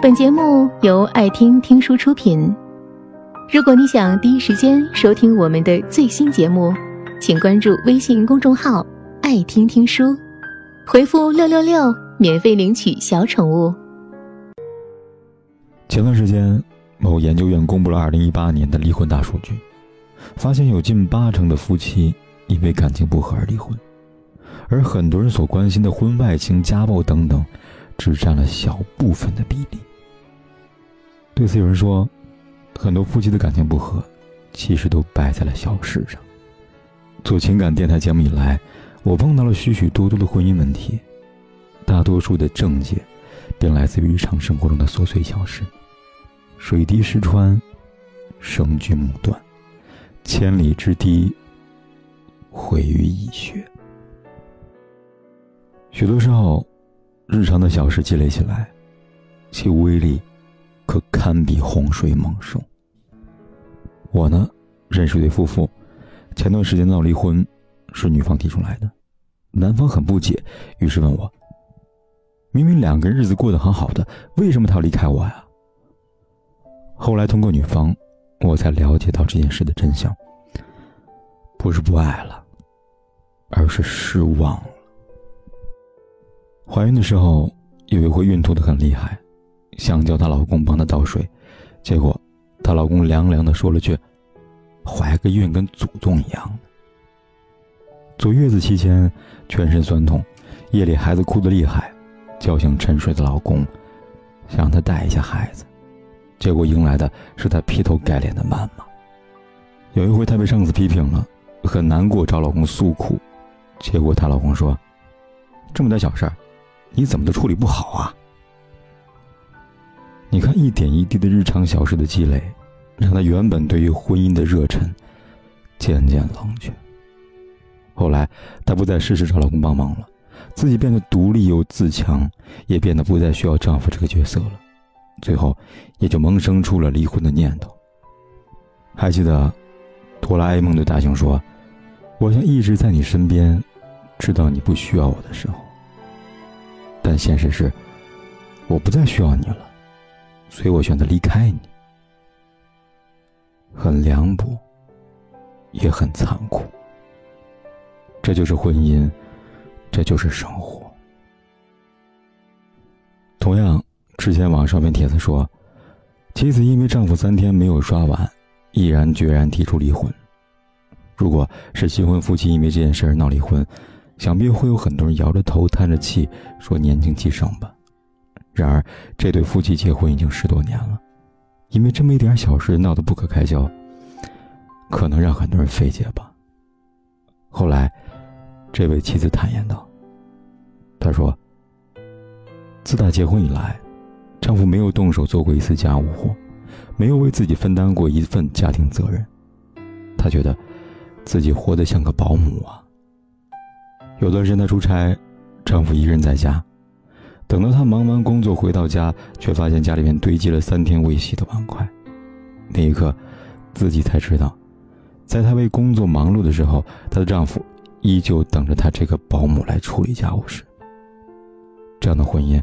本节目由爱听听书出品。如果你想第一时间收听我们的最新节目，请关注微信公众号“爱听听书”，回复“六六六”免费领取小宠物。前段时间，某研究院公布了2018年的离婚大数据，发现有近八成的夫妻因为感情不和而离婚，而很多人所关心的婚外情、家暴等等，只占了小部分的比例。对此，有人说，很多夫妻的感情不和，其实都败在了小事上。做情感电台节目以来，我碰到了许许多多的婚姻问题，大多数的症结，便来自于日常生活中的琐碎小事。水滴石穿，生锯木断，千里之堤，毁于蚁穴。许多时候，日常的小事积累起来，其威力。可堪比洪水猛兽。我呢，认识一对夫妇，前段时间闹离婚，是女方提出来的，男方很不解，于是问我：明明两个人日子过得很好的，为什么他要离开我呀？后来通过女方，我才了解到这件事的真相，不是不爱了，而是失望了。怀孕的时候，以为会孕吐的很厉害。想叫她老公帮她倒水，结果她老公凉凉的说了句：“怀个孕跟祖宗一样。”坐月子期间全身酸痛，夜里孩子哭得厉害，叫醒沉睡的老公，想让他带一下孩子，结果迎来的是他劈头盖脸的谩骂。有一回她被上司批评了，很难过找老公诉苦，结果她老公说：“这么点小事儿，你怎么都处理不好啊？”你看，一点一滴的日常小事的积累，让他原本对于婚姻的热忱渐渐冷却。后来，她不再事事找老公帮忙了，自己变得独立又自强，也变得不再需要丈夫这个角色了。最后，也就萌生出了离婚的念头。还记得，哆啦 A 梦对大雄说：“我想一直在你身边，直到你不需要我的时候。”但现实是，我不再需要你了。所以我选择离开你，很凉薄，也很残酷。这就是婚姻，这就是生活。同样，之前网上面帖子说，妻子因为丈夫三天没有刷碗，毅然决然提出离婚。如果是新婚夫妻因为这件事闹离婚，想必会有很多人摇着头叹着气，说年轻气盛吧。然而，这对夫妻结婚已经十多年了，因为这么一点小事闹得不可开交，可能让很多人费解吧。后来，这位妻子坦言道：“他说，自打结婚以来，丈夫没有动手做过一次家务活，没有为自己分担过一份家庭责任，她觉得自己活得像个保姆啊。有段时间她出差，丈夫一个人在家。”等到她忙完工作回到家，却发现家里面堆积了三天未洗的碗筷。那一刻，自己才知道，在她为工作忙碌的时候，她的丈夫依旧等着她这个保姆来处理家务事。这样的婚姻，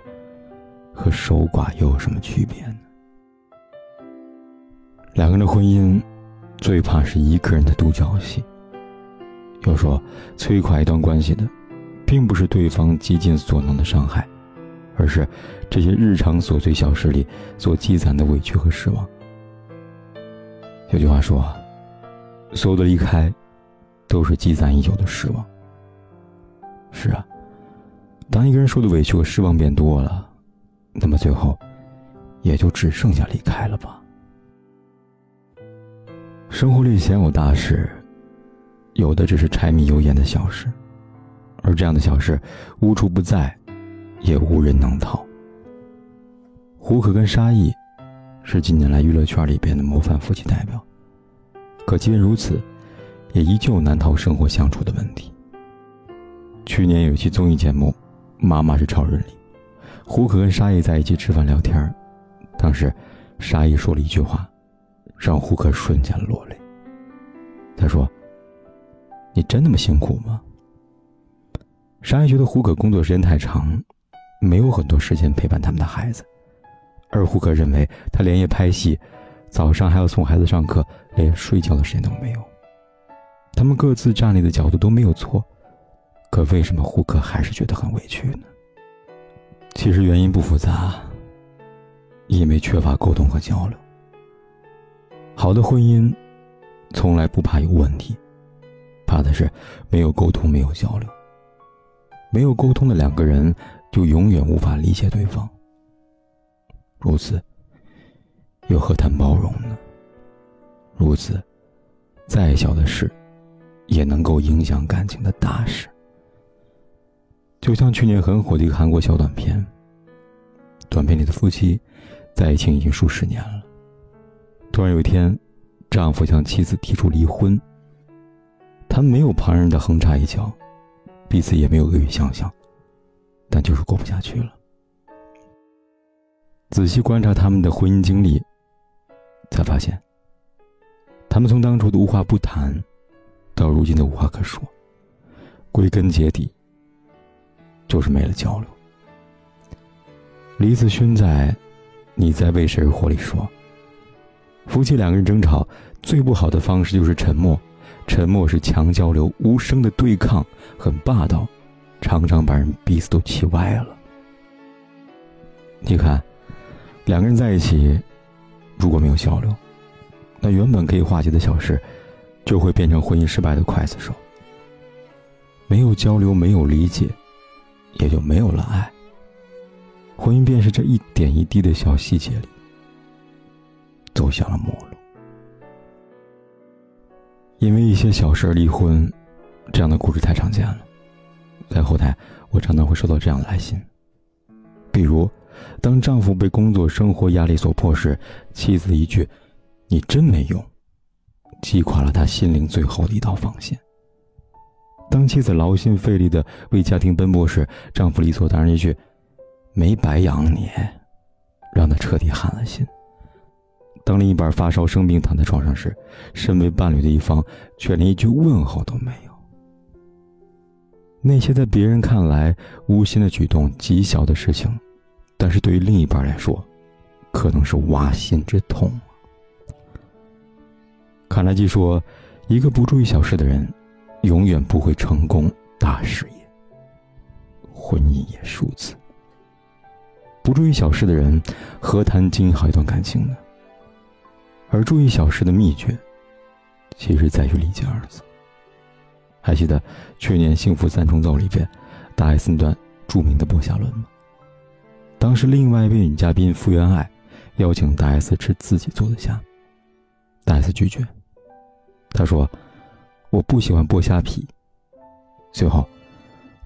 和守寡又有什么区别呢？两个人的婚姻，最怕是一个人的独角戏。要说摧垮一段关系的，并不是对方极尽所能的伤害。而是这些日常琐碎小事里所积攒的委屈和失望。有句话说：“所有的离开，都是积攒已久的失望。”是啊，当一个人受的委屈和失望变多了，那么最后，也就只剩下离开了吧。生活里鲜有大事，有的只是柴米油盐的小事，而这样的小事无处不在。也无人能逃。胡可跟沙溢是近年来娱乐圈里边的模范夫妻代表，可即便如此，也依旧难逃生活相处的问题。去年有一期综艺节目《妈妈是超人》里，胡可跟沙溢在一起吃饭聊天当时沙溢说了一句话，让胡可瞬间落泪。他说：“你真那么辛苦吗？”沙溢觉得胡可工作时间太长。没有很多时间陪伴他们的孩子，而胡可认为他连夜拍戏，早上还要送孩子上课，连睡觉的时间都没有。他们各自站立的角度都没有错，可为什么胡可还是觉得很委屈呢？其实原因不复杂，因为缺乏沟通和交流。好的婚姻，从来不怕有问题，怕的是没有沟通、没有交流。没有沟通的两个人，就永远无法理解对方。如此，又何谈包容呢？如此，再小的事，也能够影响感情的大事。就像去年很火的一个韩国小短片，短片里的夫妻在一起已经数十年了。突然有一天，丈夫向妻子提出离婚。他们没有旁人的横插一脚，彼此也没有恶语相向，但就是过不下去了。仔细观察他们的婚姻经历，才发现，他们从当初的无话不谈，到如今的无话可说，归根结底，就是没了交流。李子勋在《你在为谁而活》里说，夫妻两个人争吵最不好的方式就是沉默，沉默是强交流，无声的对抗很霸道，常常把人鼻子都气歪了。你看。两个人在一起，如果没有交流，那原本可以化解的小事，就会变成婚姻失败的刽子手。没有交流，没有理解，也就没有了爱。婚姻便是这一点一滴的小细节里，走向了没路。因为一些小事离婚，这样的故事太常见了。在后台，我常常会收到这样的来信，比如。当丈夫被工作、生活压力所迫时，妻子一句“你真没用”，击垮了他心灵最后的一道防线。当妻子劳心费力的为家庭奔波时，丈夫理所当然一句“没白养你”，让他彻底寒了心。当另一半发烧生病躺在床上时，身为伴侣的一方却连一句问候都没。那些在别人看来无心的举动、极小的事情。但是对于另一半来说，可能是挖心之痛。卡耐基说：“一个不注意小事的人，永远不会成功大事业。婚姻也如此。不注意小事的人，何谈经营好一段感情呢？而注意小事的秘诀，其实在于理解二字。还记得去年《幸福三重奏》里边，大 S 那段著名的剥虾论吗？”当时，另外一位女嘉宾傅园爱邀请大 S 吃自己做的虾，大 S 拒绝。她说：“我不喜欢剥虾皮。”随后，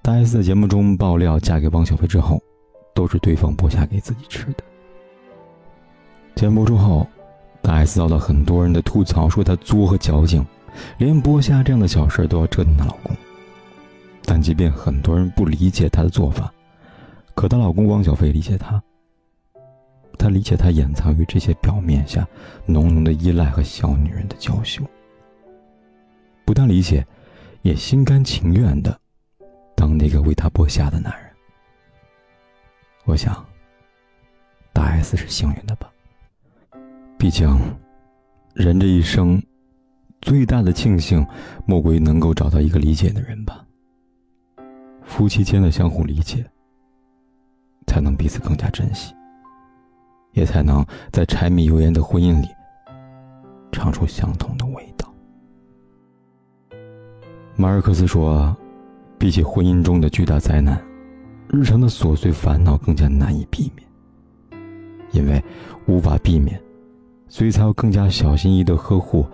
大 S 在节目中爆料嫁给汪小菲之后，都是对方剥虾给自己吃的。节目播出后，大 S 遭到很多人的吐槽，说她作和矫情，连剥虾这样的小事都要折腾她老公。但即便很多人不理解她的做法，可她老公汪小菲理解她，他理解她掩藏于这些表面下浓浓的依赖和小女人的娇羞。不但理解，也心甘情愿的当那个为她剥虾的男人。我想，大 S 是幸运的吧。毕竟，人这一生最大的庆幸，莫过于能够找到一个理解的人吧。夫妻间的相互理解。才能彼此更加珍惜，也才能在柴米油盐的婚姻里尝出相同的味道。马尔克斯说：“比起婚姻中的巨大灾难，日常的琐碎烦恼更加难以避免，因为无法避免，所以才要更加小心翼翼的呵护。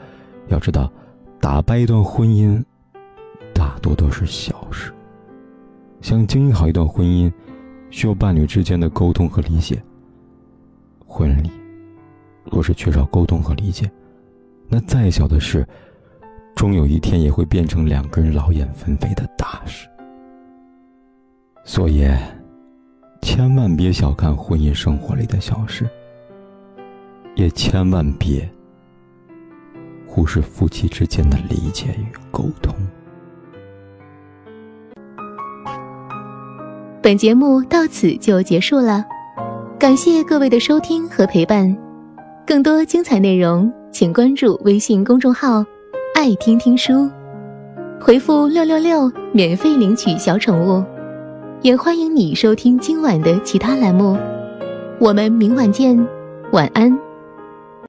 要知道，打败一段婚姻，大多都是小事。想经营好一段婚姻。”需要伴侣之间的沟通和理解。婚礼若是缺少沟通和理解，那再小的事，终有一天也会变成两个人劳燕分飞的大事。所以，千万别小看婚姻生活里的小事，也千万别忽视夫妻之间的理解与沟通。本节目到此就结束了，感谢各位的收听和陪伴，更多精彩内容，请关注微信公众号“爱听听书”，回复“六六六”免费领取小宠物。也欢迎你收听今晚的其他栏目，我们明晚见，晚安。